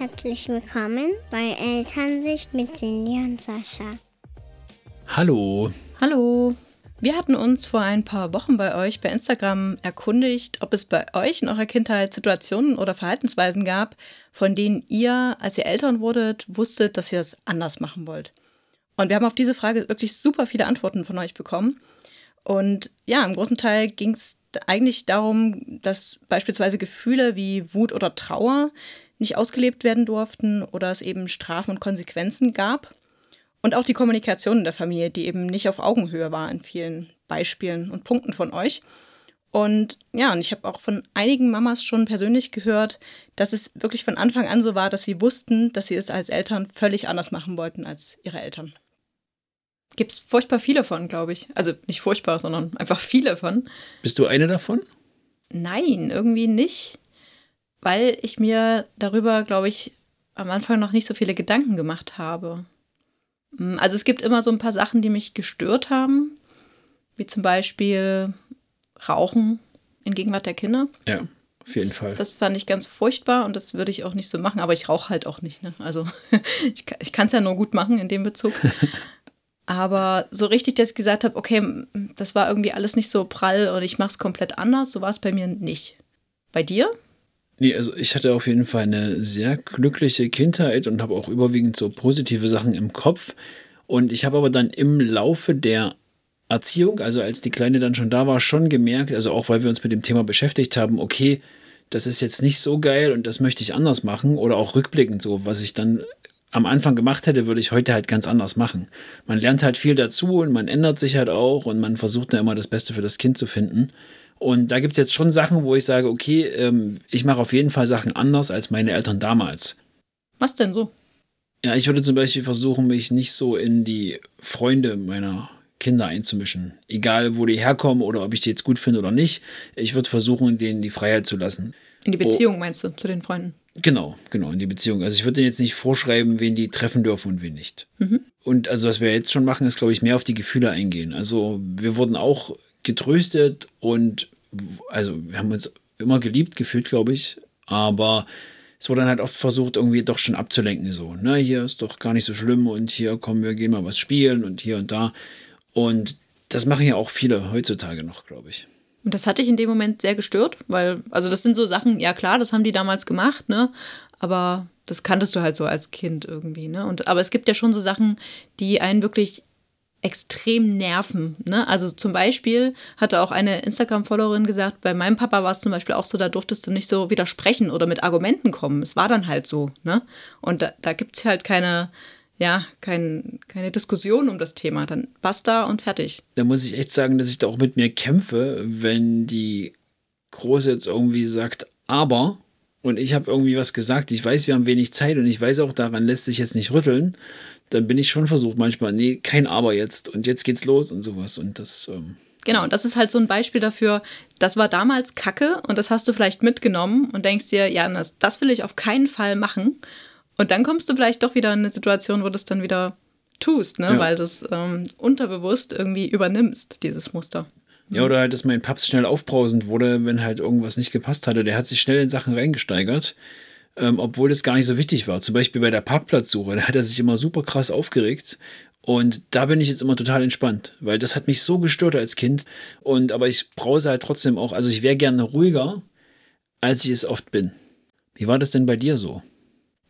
Herzlich willkommen bei Elternsicht mit Cindy und Sascha. Hallo. Hallo. Wir hatten uns vor ein paar Wochen bei euch bei Instagram erkundigt, ob es bei euch in eurer Kindheit Situationen oder Verhaltensweisen gab, von denen ihr, als ihr Eltern wurdet, wusstet, dass ihr es anders machen wollt. Und wir haben auf diese Frage wirklich super viele Antworten von euch bekommen. Und ja, im großen Teil ging es eigentlich darum, dass beispielsweise Gefühle wie Wut oder Trauer nicht ausgelebt werden durften oder es eben Strafen und Konsequenzen gab. Und auch die Kommunikation in der Familie, die eben nicht auf Augenhöhe war in vielen Beispielen und Punkten von euch. Und ja, und ich habe auch von einigen Mamas schon persönlich gehört, dass es wirklich von Anfang an so war, dass sie wussten, dass sie es als Eltern völlig anders machen wollten als ihre Eltern. Gibt es furchtbar viele von, glaube ich. Also nicht furchtbar, sondern einfach viele von. Bist du eine davon? Nein, irgendwie nicht, weil ich mir darüber, glaube ich, am Anfang noch nicht so viele Gedanken gemacht habe. Hm, also es gibt immer so ein paar Sachen, die mich gestört haben, wie zum Beispiel Rauchen in Gegenwart der Kinder. Ja, auf jeden das, Fall. Das fand ich ganz furchtbar und das würde ich auch nicht so machen, aber ich rauche halt auch nicht. Ne? Also ich, ich kann es ja nur gut machen in dem Bezug. aber so richtig, dass ich gesagt habe, okay, das war irgendwie alles nicht so prall und ich mache es komplett anders, so war es bei mir nicht. Bei dir? Nee, also ich hatte auf jeden Fall eine sehr glückliche Kindheit und habe auch überwiegend so positive Sachen im Kopf. Und ich habe aber dann im Laufe der Erziehung, also als die Kleine dann schon da war, schon gemerkt, also auch weil wir uns mit dem Thema beschäftigt haben, okay, das ist jetzt nicht so geil und das möchte ich anders machen oder auch rückblickend so, was ich dann am Anfang gemacht hätte, würde ich heute halt ganz anders machen. Man lernt halt viel dazu und man ändert sich halt auch und man versucht dann immer das Beste für das Kind zu finden. Und da gibt es jetzt schon Sachen, wo ich sage, okay, ähm, ich mache auf jeden Fall Sachen anders als meine Eltern damals. Was denn so? Ja, ich würde zum Beispiel versuchen, mich nicht so in die Freunde meiner Kinder einzumischen. Egal, wo die herkommen oder ob ich die jetzt gut finde oder nicht. Ich würde versuchen, denen die Freiheit zu lassen. In die Beziehung oh. meinst du, zu den Freunden? Genau, genau, in die Beziehung. Also ich würde denen jetzt nicht vorschreiben, wen die treffen dürfen und wen nicht. Mhm. Und also was wir jetzt schon machen, ist, glaube ich, mehr auf die Gefühle eingehen. Also wir wurden auch getröstet und also wir haben uns immer geliebt gefühlt, glaube ich, aber es wurde dann halt oft versucht, irgendwie doch schon abzulenken, so, ne, hier ist doch gar nicht so schlimm und hier kommen wir gehen mal was spielen und hier und da. Und das machen ja auch viele heutzutage noch, glaube ich. Und das hat dich in dem Moment sehr gestört, weil, also das sind so Sachen, ja klar, das haben die damals gemacht, ne? Aber das kanntest du halt so als Kind irgendwie, ne? Und, aber es gibt ja schon so Sachen, die einen wirklich extrem nerven. Ne? Also zum Beispiel hatte auch eine Instagram-Followerin gesagt, bei meinem Papa war es zum Beispiel auch so, da durftest du nicht so widersprechen oder mit Argumenten kommen. Es war dann halt so. Ne? Und da, da gibt es halt keine, ja, kein, keine Diskussion um das Thema. Dann basta und fertig. Da muss ich echt sagen, dass ich da auch mit mir kämpfe, wenn die Große jetzt irgendwie sagt, aber und ich habe irgendwie was gesagt, ich weiß, wir haben wenig Zeit und ich weiß auch, daran lässt sich jetzt nicht rütteln, dann bin ich schon versucht manchmal, nee, kein Aber jetzt und jetzt geht's los und sowas. Und das. Ähm Genau, und das ist halt so ein Beispiel dafür, das war damals Kacke und das hast du vielleicht mitgenommen und denkst dir, ja, das, das will ich auf keinen Fall machen. Und dann kommst du vielleicht doch wieder in eine Situation, wo du es dann wieder tust, ne? Ja. weil du es ähm, unterbewusst irgendwie übernimmst, dieses Muster. Ja, oder halt, dass mein Paps schnell aufbrausend wurde, wenn halt irgendwas nicht gepasst hatte. Der hat sich schnell in Sachen reingesteigert ähm, obwohl das gar nicht so wichtig war. Zum Beispiel bei der Parkplatzsuche, da hat er sich immer super krass aufgeregt. Und da bin ich jetzt immer total entspannt, weil das hat mich so gestört als Kind. Und aber ich brause halt trotzdem auch, also ich wäre gerne ruhiger, als ich es oft bin. Wie war das denn bei dir so?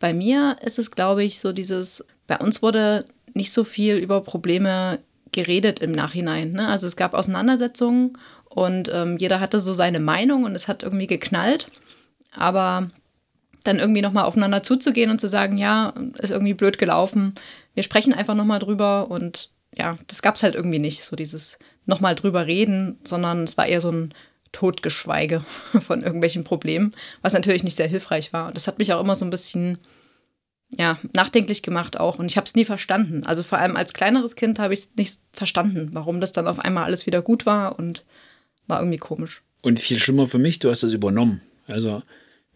Bei mir ist es, glaube ich, so dieses, bei uns wurde nicht so viel über Probleme geredet im Nachhinein. Ne? Also es gab Auseinandersetzungen und ähm, jeder hatte so seine Meinung und es hat irgendwie geknallt. Aber dann irgendwie nochmal aufeinander zuzugehen und zu sagen, ja, ist irgendwie blöd gelaufen. Wir sprechen einfach nochmal drüber und ja, das gab es halt irgendwie nicht, so dieses nochmal drüber reden, sondern es war eher so ein Totgeschweige von irgendwelchen Problemen, was natürlich nicht sehr hilfreich war. Und das hat mich auch immer so ein bisschen ja, nachdenklich gemacht auch. Und ich habe es nie verstanden. Also vor allem als kleineres Kind habe ich es nicht verstanden, warum das dann auf einmal alles wieder gut war und war irgendwie komisch. Und viel schlimmer für mich, du hast das übernommen. Also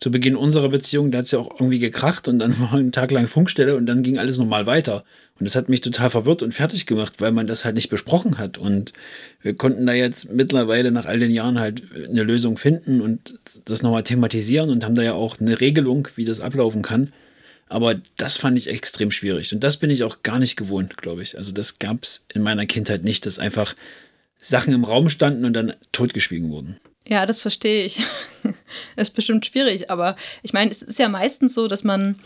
zu Beginn unserer Beziehung, da hat es ja auch irgendwie gekracht und dann war ein Tag lang Funkstelle und dann ging alles normal weiter. Und das hat mich total verwirrt und fertig gemacht, weil man das halt nicht besprochen hat. Und wir konnten da jetzt mittlerweile nach all den Jahren halt eine Lösung finden und das nochmal thematisieren und haben da ja auch eine Regelung, wie das ablaufen kann. Aber das fand ich extrem schwierig. Und das bin ich auch gar nicht gewohnt, glaube ich. Also das gab es in meiner Kindheit nicht, dass einfach Sachen im Raum standen und dann totgeschwiegen wurden. Ja, das verstehe ich. ist bestimmt schwierig, aber ich meine, es ist ja meistens so, dass man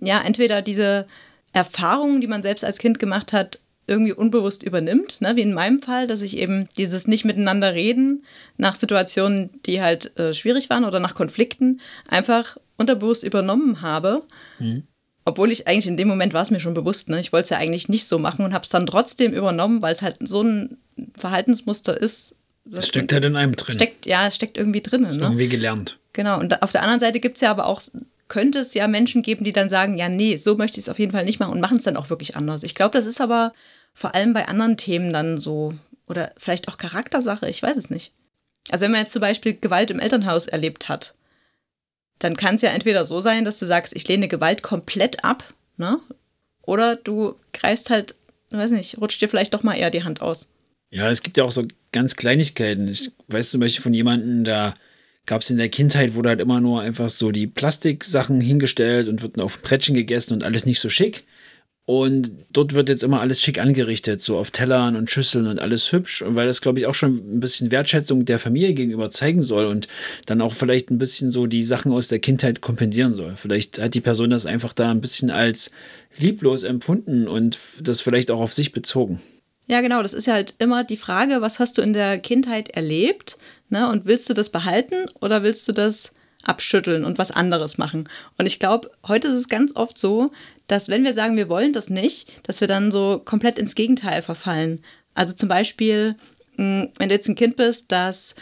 ja entweder diese Erfahrungen, die man selbst als Kind gemacht hat, irgendwie unbewusst übernimmt, ne? wie in meinem Fall, dass ich eben dieses nicht miteinander reden nach Situationen, die halt äh, schwierig waren oder nach Konflikten, einfach unterbewusst übernommen habe. Mhm. Obwohl ich eigentlich in dem Moment war es mir schon bewusst, ne? ich wollte es ja eigentlich nicht so machen und habe es dann trotzdem übernommen, weil es halt so ein Verhaltensmuster ist. Es steckt halt in einem drin. Steckt, ja, es steckt irgendwie drin. Ne? Irgendwie gelernt. Genau, und auf der anderen Seite gibt es ja aber auch könnte es ja Menschen geben, die dann sagen, ja, nee, so möchte ich es auf jeden Fall nicht machen und machen es dann auch wirklich anders. Ich glaube, das ist aber vor allem bei anderen Themen dann so oder vielleicht auch Charaktersache, ich weiß es nicht. Also wenn man jetzt zum Beispiel Gewalt im Elternhaus erlebt hat, dann kann es ja entweder so sein, dass du sagst, ich lehne Gewalt komplett ab, ne? Oder du greifst halt, weiß nicht, rutscht dir vielleicht doch mal eher die Hand aus. Ja, es gibt ja auch so ganz Kleinigkeiten. Ich weiß zum Beispiel von jemandem, da gab es in der Kindheit, wurde halt immer nur einfach so die Plastiksachen hingestellt und wird auf Brettchen gegessen und alles nicht so schick. Und dort wird jetzt immer alles schick angerichtet, so auf Tellern und Schüsseln und alles hübsch. Und weil das, glaube ich, auch schon ein bisschen Wertschätzung der Familie gegenüber zeigen soll und dann auch vielleicht ein bisschen so die Sachen aus der Kindheit kompensieren soll. Vielleicht hat die Person das einfach da ein bisschen als lieblos empfunden und das vielleicht auch auf sich bezogen. Ja, genau. Das ist ja halt immer die Frage, was hast du in der Kindheit erlebt? Ne? Und willst du das behalten oder willst du das abschütteln und was anderes machen? Und ich glaube, heute ist es ganz oft so, dass wenn wir sagen, wir wollen das nicht, dass wir dann so komplett ins Gegenteil verfallen. Also zum Beispiel, hm, wenn du jetzt ein Kind bist, das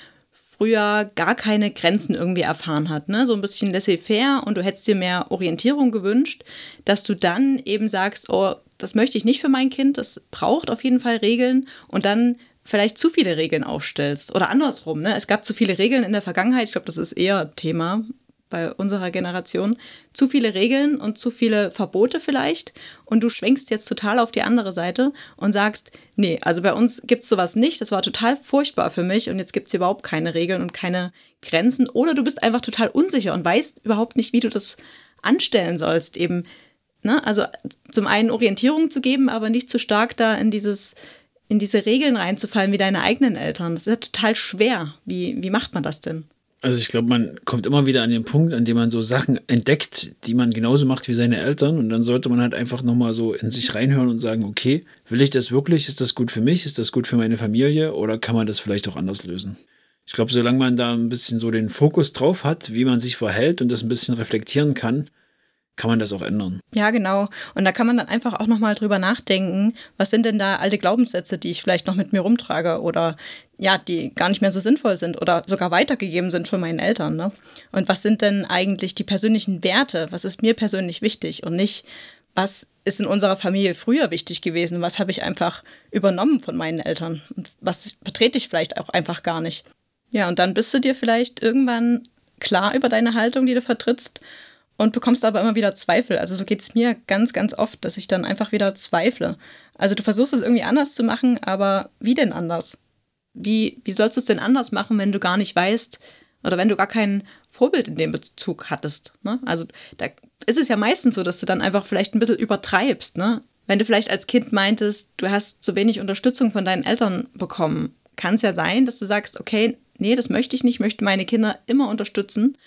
früher gar keine Grenzen irgendwie erfahren hat, ne? so ein bisschen laissez-faire und du hättest dir mehr Orientierung gewünscht, dass du dann eben sagst, oh, das möchte ich nicht für mein Kind, das braucht auf jeden Fall Regeln. Und dann vielleicht zu viele Regeln aufstellst. Oder andersrum. Ne? Es gab zu viele Regeln in der Vergangenheit, ich glaube, das ist eher Thema bei unserer Generation, zu viele Regeln und zu viele Verbote vielleicht. Und du schwenkst jetzt total auf die andere Seite und sagst, nee, also bei uns gibt es sowas nicht, das war total furchtbar für mich. Und jetzt gibt es überhaupt keine Regeln und keine Grenzen. Oder du bist einfach total unsicher und weißt überhaupt nicht, wie du das anstellen sollst, eben Ne? Also zum einen Orientierung zu geben, aber nicht zu stark da in dieses in diese Regeln reinzufallen wie deine eigenen Eltern. Das ist ja total schwer. Wie, wie macht man das denn? Also ich glaube, man kommt immer wieder an den Punkt, an dem man so Sachen entdeckt, die man genauso macht wie seine Eltern. Und dann sollte man halt einfach nochmal so in sich reinhören und sagen, okay, will ich das wirklich? Ist das gut für mich? Ist das gut für meine Familie? Oder kann man das vielleicht auch anders lösen? Ich glaube, solange man da ein bisschen so den Fokus drauf hat, wie man sich verhält und das ein bisschen reflektieren kann, kann man das auch ändern. Ja, genau. Und da kann man dann einfach auch nochmal drüber nachdenken, was sind denn da alte Glaubenssätze, die ich vielleicht noch mit mir rumtrage oder ja, die gar nicht mehr so sinnvoll sind oder sogar weitergegeben sind von meinen Eltern. Ne? Und was sind denn eigentlich die persönlichen Werte? Was ist mir persönlich wichtig und nicht, was ist in unserer Familie früher wichtig gewesen? Was habe ich einfach übernommen von meinen Eltern? Und was vertrete ich vielleicht auch einfach gar nicht? Ja, und dann bist du dir vielleicht irgendwann klar über deine Haltung, die du vertrittst und bekommst aber immer wieder Zweifel. Also so geht es mir ganz, ganz oft, dass ich dann einfach wieder zweifle. Also du versuchst es irgendwie anders zu machen, aber wie denn anders? Wie, wie sollst du es denn anders machen, wenn du gar nicht weißt oder wenn du gar kein Vorbild in dem Bezug hattest? Ne? Also da ist es ja meistens so, dass du dann einfach vielleicht ein bisschen übertreibst. Ne? Wenn du vielleicht als Kind meintest, du hast zu wenig Unterstützung von deinen Eltern bekommen, kann es ja sein, dass du sagst, okay, nee, das möchte ich nicht, ich möchte meine Kinder immer unterstützen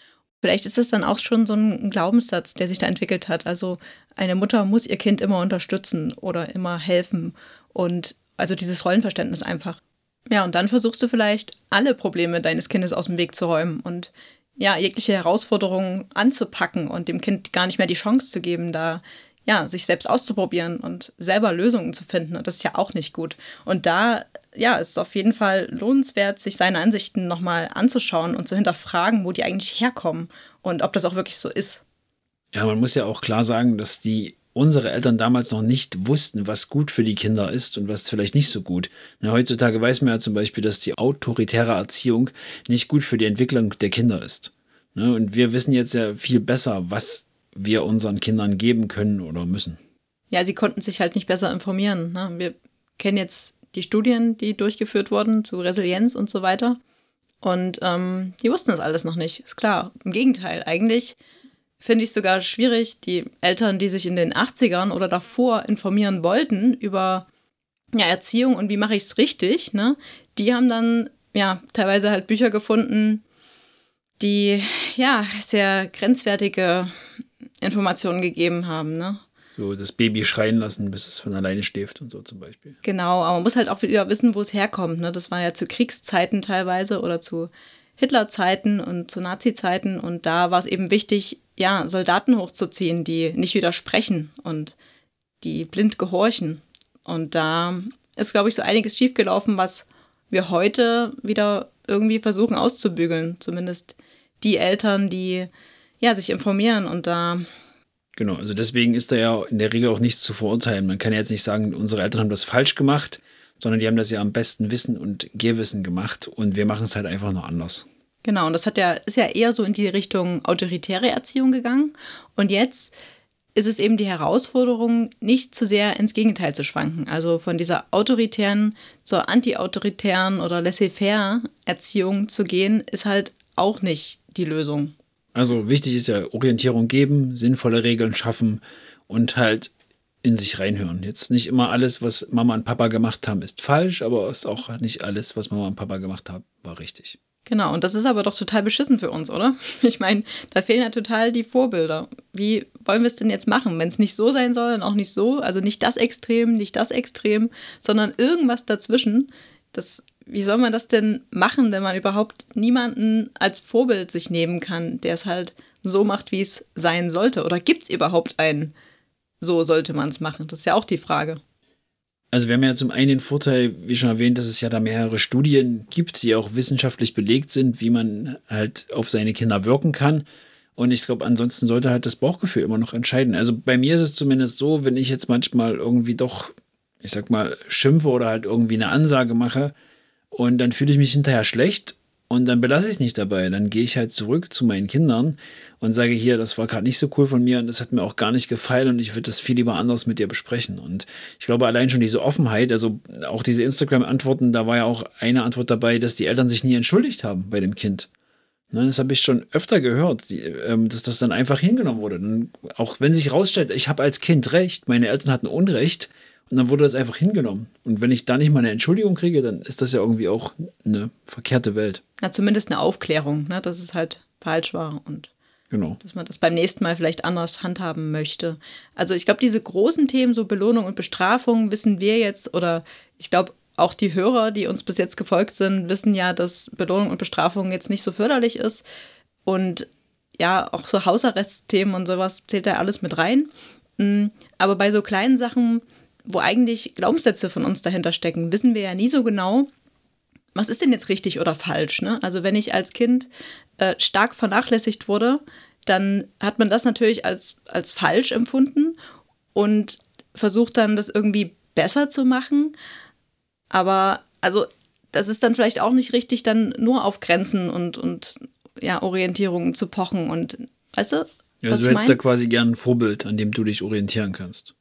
Vielleicht ist es dann auch schon so ein Glaubenssatz, der sich da entwickelt hat. Also eine Mutter muss ihr Kind immer unterstützen oder immer helfen. Und also dieses Rollenverständnis einfach. Ja, und dann versuchst du vielleicht alle Probleme deines Kindes aus dem Weg zu räumen und ja, jegliche Herausforderungen anzupacken und dem Kind gar nicht mehr die Chance zu geben, da ja, sich selbst auszuprobieren und selber Lösungen zu finden. Und das ist ja auch nicht gut. Und da ja, es ist auf jeden Fall lohnenswert, sich seine Ansichten nochmal anzuschauen und zu hinterfragen, wo die eigentlich herkommen und ob das auch wirklich so ist. Ja, man muss ja auch klar sagen, dass die unsere Eltern damals noch nicht wussten, was gut für die Kinder ist und was vielleicht nicht so gut. Na, heutzutage weiß man ja zum Beispiel, dass die autoritäre Erziehung nicht gut für die Entwicklung der Kinder ist. Ne, und wir wissen jetzt ja viel besser, was wir unseren Kindern geben können oder müssen. Ja, sie konnten sich halt nicht besser informieren. Ne? Wir kennen jetzt die Studien, die durchgeführt wurden zu Resilienz und so weiter. Und ähm, die wussten das alles noch nicht, ist klar. Im Gegenteil, eigentlich finde ich sogar schwierig, die Eltern, die sich in den 80ern oder davor informieren wollten über ja, Erziehung und wie mache ich es richtig, ne? Die haben dann ja teilweise halt Bücher gefunden, die ja sehr grenzwertige Informationen gegeben haben, ne? So das Baby schreien lassen, bis es von alleine schläft und so zum Beispiel. Genau, aber man muss halt auch wieder wissen, wo es herkommt. Ne? Das war ja zu Kriegszeiten teilweise oder zu Hitlerzeiten und zu Nazi-Zeiten. Und da war es eben wichtig, ja, Soldaten hochzuziehen, die nicht widersprechen und die blind gehorchen. Und da ist, glaube ich, so einiges schiefgelaufen, was wir heute wieder irgendwie versuchen auszubügeln. Zumindest die Eltern, die ja, sich informieren und da Genau, also deswegen ist da ja in der Regel auch nichts zu verurteilen. Man kann ja jetzt nicht sagen, unsere Eltern haben das falsch gemacht, sondern die haben das ja am besten Wissen und Gehwissen gemacht und wir machen es halt einfach nur anders. Genau, und das hat ja, ist ja eher so in die Richtung autoritäre Erziehung gegangen. Und jetzt ist es eben die Herausforderung, nicht zu sehr ins Gegenteil zu schwanken. Also von dieser autoritären zur anti-autoritären oder laissez-faire Erziehung zu gehen, ist halt auch nicht die Lösung. Also wichtig ist ja Orientierung geben, sinnvolle Regeln schaffen und halt in sich reinhören. Jetzt nicht immer alles, was Mama und Papa gemacht haben, ist falsch, aber es ist auch nicht alles, was Mama und Papa gemacht haben, war richtig. Genau, und das ist aber doch total beschissen für uns, oder? Ich meine, da fehlen ja total die Vorbilder. Wie wollen wir es denn jetzt machen, wenn es nicht so sein soll und auch nicht so? Also nicht das Extrem, nicht das Extrem, sondern irgendwas dazwischen. Das wie soll man das denn machen, wenn man überhaupt niemanden als Vorbild sich nehmen kann, der es halt so macht, wie es sein sollte? Oder gibt es überhaupt einen, so sollte man es machen? Das ist ja auch die Frage. Also wir haben ja zum einen den Vorteil, wie schon erwähnt, dass es ja da mehrere Studien gibt, die auch wissenschaftlich belegt sind, wie man halt auf seine Kinder wirken kann. Und ich glaube, ansonsten sollte halt das Bauchgefühl immer noch entscheiden. Also bei mir ist es zumindest so, wenn ich jetzt manchmal irgendwie doch, ich sag mal, schimpfe oder halt irgendwie eine Ansage mache, und dann fühle ich mich hinterher schlecht und dann belasse ich es nicht dabei. Dann gehe ich halt zurück zu meinen Kindern und sage hier, das war gerade nicht so cool von mir und das hat mir auch gar nicht gefallen und ich würde das viel lieber anders mit dir besprechen. Und ich glaube, allein schon diese Offenheit, also auch diese Instagram-Antworten, da war ja auch eine Antwort dabei, dass die Eltern sich nie entschuldigt haben bei dem Kind. Ne, das habe ich schon öfter gehört, ähm, dass das dann einfach hingenommen wurde. auch wenn sich herausstellt, ich habe als Kind recht, meine Eltern hatten Unrecht, und dann wurde das einfach hingenommen. Und wenn ich da nicht mal eine Entschuldigung kriege, dann ist das ja irgendwie auch eine verkehrte Welt. Ja, zumindest eine Aufklärung, ne, dass es halt falsch war und genau. dass man das beim nächsten Mal vielleicht anders handhaben möchte. Also ich glaube, diese großen Themen, so Belohnung und Bestrafung, wissen wir jetzt, oder ich glaube, auch die Hörer, die uns bis jetzt gefolgt sind, wissen ja, dass Belohnung und Bestrafung jetzt nicht so förderlich ist. Und ja, auch so Hausarrestthemen und sowas zählt da alles mit rein. Mm, aber bei so kleinen Sachen wo eigentlich Glaubenssätze von uns dahinter stecken, wissen wir ja nie so genau, was ist denn jetzt richtig oder falsch. Ne? Also wenn ich als Kind äh, stark vernachlässigt wurde, dann hat man das natürlich als, als falsch empfunden und versucht dann, das irgendwie besser zu machen. Aber also das ist dann vielleicht auch nicht richtig, dann nur auf Grenzen und, und ja, Orientierungen zu pochen und weißt du? Ja, also du hättest da quasi gern ein Vorbild, an dem du dich orientieren kannst.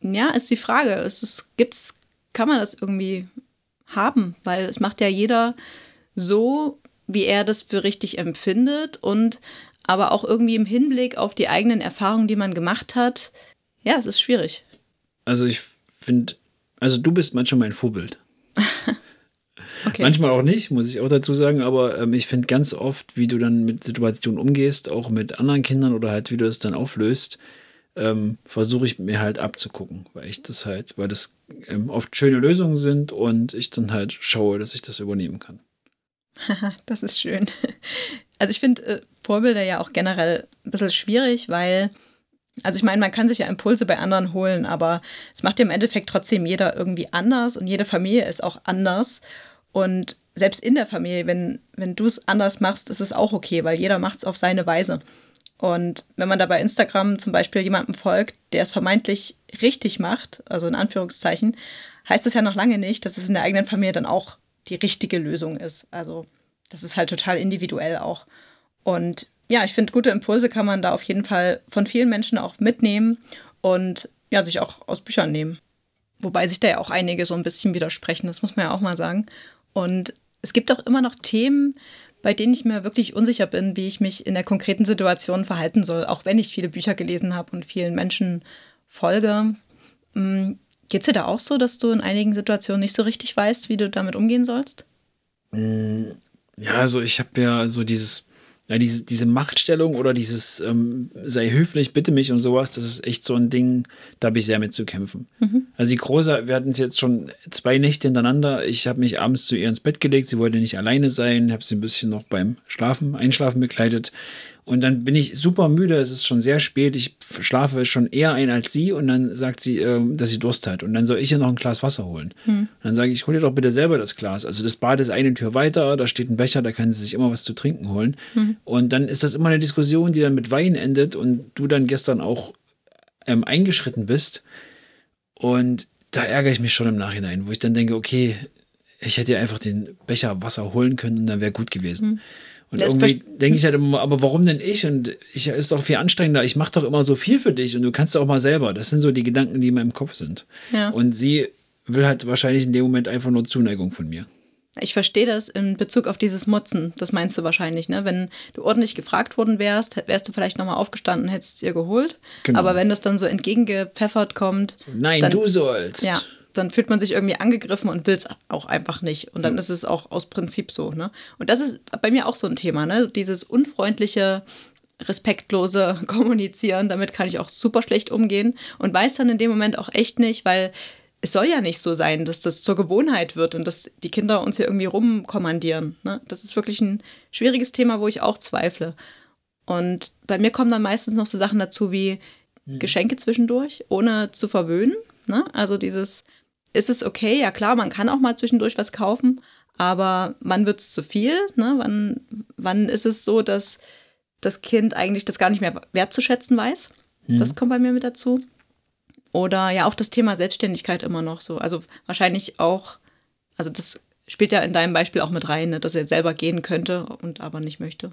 Ja, ist die Frage. Ist es, gibt's, kann man das irgendwie haben? Weil es macht ja jeder so, wie er das für richtig empfindet und aber auch irgendwie im Hinblick auf die eigenen Erfahrungen, die man gemacht hat. Ja, es ist schwierig. Also ich finde, also du bist manchmal mein Vorbild. okay. Manchmal auch nicht, muss ich auch dazu sagen, aber ähm, ich finde ganz oft, wie du dann mit Situationen umgehst, auch mit anderen Kindern oder halt wie du es dann auflöst, ähm, versuche ich mir halt abzugucken, weil ich das halt, weil das ähm, oft schöne Lösungen sind und ich dann halt schaue, dass ich das übernehmen kann. das ist schön. Also ich finde äh, Vorbilder ja auch generell ein bisschen schwierig, weil, also ich meine, man kann sich ja Impulse bei anderen holen, aber es macht ja im Endeffekt trotzdem jeder irgendwie anders und jede Familie ist auch anders. Und selbst in der Familie, wenn, wenn du es anders machst, ist es auch okay, weil jeder macht es auf seine Weise. Und wenn man da bei Instagram zum Beispiel jemandem folgt, der es vermeintlich richtig macht, also in Anführungszeichen, heißt das ja noch lange nicht, dass es in der eigenen Familie dann auch die richtige Lösung ist. Also das ist halt total individuell auch. Und ja, ich finde, gute Impulse kann man da auf jeden Fall von vielen Menschen auch mitnehmen und ja, sich auch aus Büchern nehmen. Wobei sich da ja auch einige so ein bisschen widersprechen, das muss man ja auch mal sagen. Und es gibt auch immer noch Themen, bei denen ich mir wirklich unsicher bin, wie ich mich in der konkreten Situation verhalten soll, auch wenn ich viele Bücher gelesen habe und vielen Menschen folge. Mm, Geht es dir da auch so, dass du in einigen Situationen nicht so richtig weißt, wie du damit umgehen sollst? Ja, also ich habe ja so dieses, ja, diese, diese Machtstellung oder dieses ähm, sei höflich, bitte mich und sowas, das ist echt so ein Ding, da habe ich sehr mit zu kämpfen. Mhm. Also die Große, wir hatten es jetzt schon zwei Nächte hintereinander. Ich habe mich abends zu ihr ins Bett gelegt, sie wollte nicht alleine sein, habe sie ein bisschen noch beim Schlafen, Einschlafen begleitet und dann bin ich super müde, es ist schon sehr spät, ich schlafe schon eher ein als sie und dann sagt sie, äh, dass sie Durst hat. Und dann soll ich ihr noch ein Glas Wasser holen. Hm. Dann sage ich, hol dir doch bitte selber das Glas. Also das Bad ist eine Tür weiter, da steht ein Becher, da kann sie sich immer was zu trinken holen. Hm. Und dann ist das immer eine Diskussion, die dann mit Wein endet und du dann gestern auch ähm, eingeschritten bist. Und da ärgere ich mich schon im Nachhinein, wo ich dann denke, okay, ich hätte ja einfach den Becher Wasser holen können und dann wäre gut gewesen. Hm. Und das irgendwie denke ich halt immer, aber warum denn ich? Und ich ist doch viel anstrengender. Ich mache doch immer so viel für dich und du kannst auch mal selber. Das sind so die Gedanken, die in meinem Kopf sind. Ja. Und sie will halt wahrscheinlich in dem Moment einfach nur Zuneigung von mir. Ich verstehe das in Bezug auf dieses Mutzen. Das meinst du wahrscheinlich, ne? Wenn du ordentlich gefragt worden wärst, wärst du vielleicht nochmal aufgestanden, hättest es ihr geholt. Genau. Aber wenn das dann so entgegengepfeffert kommt. Nein, dann, du sollst. Ja, dann fühlt man sich irgendwie angegriffen und will es auch einfach nicht. Und dann mhm. ist es auch aus Prinzip so. Ne? Und das ist bei mir auch so ein Thema, ne? Dieses unfreundliche, respektlose Kommunizieren, damit kann ich auch super schlecht umgehen und weiß dann in dem Moment auch echt nicht, weil es soll ja nicht so sein, dass das zur Gewohnheit wird und dass die Kinder uns hier irgendwie rumkommandieren. Ne? Das ist wirklich ein schwieriges Thema, wo ich auch zweifle. Und bei mir kommen dann meistens noch so Sachen dazu wie mhm. Geschenke zwischendurch, ohne zu verwöhnen. Ne? Also dieses, ist es okay, ja klar, man kann auch mal zwischendurch was kaufen, aber wann wird es zu viel? Ne? Wann, wann ist es so, dass das Kind eigentlich das gar nicht mehr wertzuschätzen weiß? Mhm. Das kommt bei mir mit dazu. Oder ja, auch das Thema Selbstständigkeit immer noch so. Also wahrscheinlich auch, also das spielt ja in deinem Beispiel auch mit rein, ne? dass er selber gehen könnte und aber nicht möchte.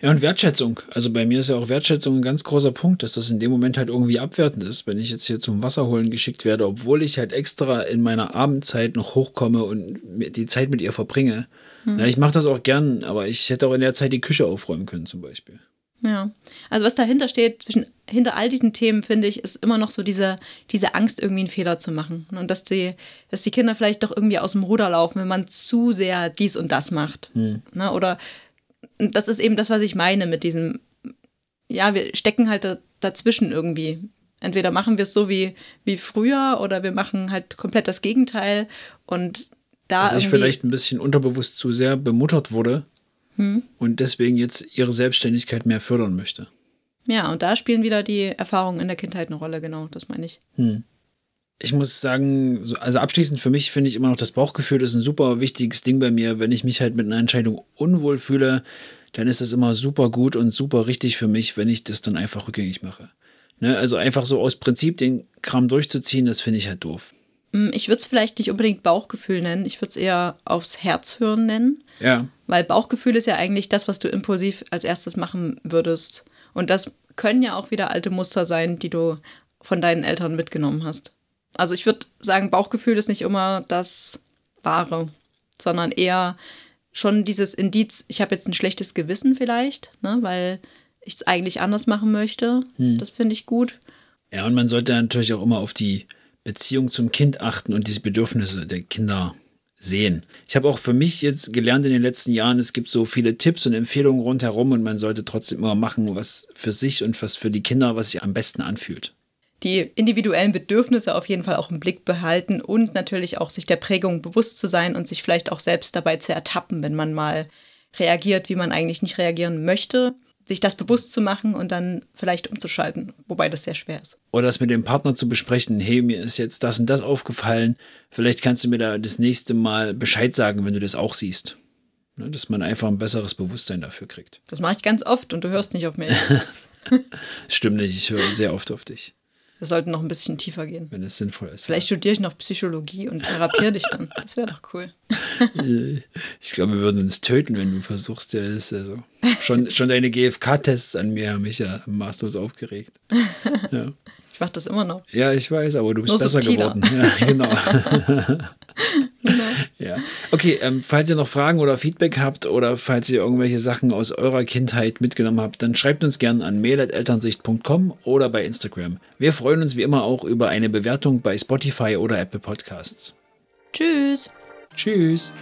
Ja, und Wertschätzung. Also bei mir ist ja auch Wertschätzung ein ganz großer Punkt, dass das in dem Moment halt irgendwie abwertend ist, wenn ich jetzt hier zum Wasserholen geschickt werde, obwohl ich halt extra in meiner Abendzeit noch hochkomme und die Zeit mit ihr verbringe. Hm. Ja, ich mache das auch gern, aber ich hätte auch in der Zeit die Küche aufräumen können zum Beispiel. Ja, also was dahinter steht, zwischen, hinter all diesen Themen, finde ich, ist immer noch so diese, diese Angst, irgendwie einen Fehler zu machen. Und dass die, dass die Kinder vielleicht doch irgendwie aus dem Ruder laufen, wenn man zu sehr dies und das macht. Hm. Ne? Oder das ist eben das, was ich meine mit diesem, ja, wir stecken halt dazwischen irgendwie. Entweder machen wir es so wie, wie früher oder wir machen halt komplett das Gegenteil und da. Dass ich vielleicht ein bisschen unterbewusst zu sehr bemuttert wurde hm? und deswegen jetzt ihre Selbstständigkeit mehr fördern möchte. Ja, und da spielen wieder die Erfahrungen in der Kindheit eine Rolle, genau, das meine ich. Hm ich muss sagen, also abschließend für mich finde ich immer noch, das Bauchgefühl ist ein super wichtiges Ding bei mir. Wenn ich mich halt mit einer Entscheidung unwohl fühle, dann ist das immer super gut und super richtig für mich, wenn ich das dann einfach rückgängig mache. Ne? Also einfach so aus Prinzip den Kram durchzuziehen, das finde ich halt doof. Mm, ich würde es vielleicht nicht unbedingt Bauchgefühl nennen, ich würde es eher aufs Herz hören nennen. Ja. Weil Bauchgefühl ist ja eigentlich das, was du impulsiv als erstes machen würdest. Und das können ja auch wieder alte Muster sein, die du von deinen Eltern mitgenommen hast. Also ich würde sagen, Bauchgefühl ist nicht immer das Wahre, sondern eher schon dieses Indiz, ich habe jetzt ein schlechtes Gewissen vielleicht, ne, weil ich es eigentlich anders machen möchte. Hm. Das finde ich gut. Ja, und man sollte natürlich auch immer auf die Beziehung zum Kind achten und diese Bedürfnisse der Kinder sehen. Ich habe auch für mich jetzt gelernt in den letzten Jahren, es gibt so viele Tipps und Empfehlungen rundherum und man sollte trotzdem immer machen, was für sich und was für die Kinder, was sich am besten anfühlt die individuellen Bedürfnisse auf jeden Fall auch im Blick behalten und natürlich auch sich der Prägung bewusst zu sein und sich vielleicht auch selbst dabei zu ertappen, wenn man mal reagiert, wie man eigentlich nicht reagieren möchte, sich das bewusst zu machen und dann vielleicht umzuschalten, wobei das sehr schwer ist. Oder das mit dem Partner zu besprechen, hey, mir ist jetzt das und das aufgefallen, vielleicht kannst du mir da das nächste Mal Bescheid sagen, wenn du das auch siehst. Ne, dass man einfach ein besseres Bewusstsein dafür kriegt. Das mache ich ganz oft und du hörst nicht auf mich. Stimmt nicht, ich höre sehr oft auf dich. Wir sollten noch ein bisschen tiefer gehen. Wenn es sinnvoll ist. Vielleicht ja. studiere ich noch Psychologie und therapiere dich dann. Das wäre doch cool. ich glaube, wir würden uns töten, wenn du versuchst. Ja, ist ja so. Schon, schon deine GFK-Tests an mir haben mich ja maßlos aufgeregt. Ja. Ich mache das immer noch. Ja, ich weiß, aber du bist Nur besser subtiler. geworden. Ja, genau. ja. Okay, ähm, falls ihr noch Fragen oder Feedback habt oder falls ihr irgendwelche Sachen aus eurer Kindheit mitgenommen habt, dann schreibt uns gerne an mail.elternsicht.com oder bei Instagram. Wir freuen uns wie immer auch über eine Bewertung bei Spotify oder Apple Podcasts. Tschüss. Tschüss.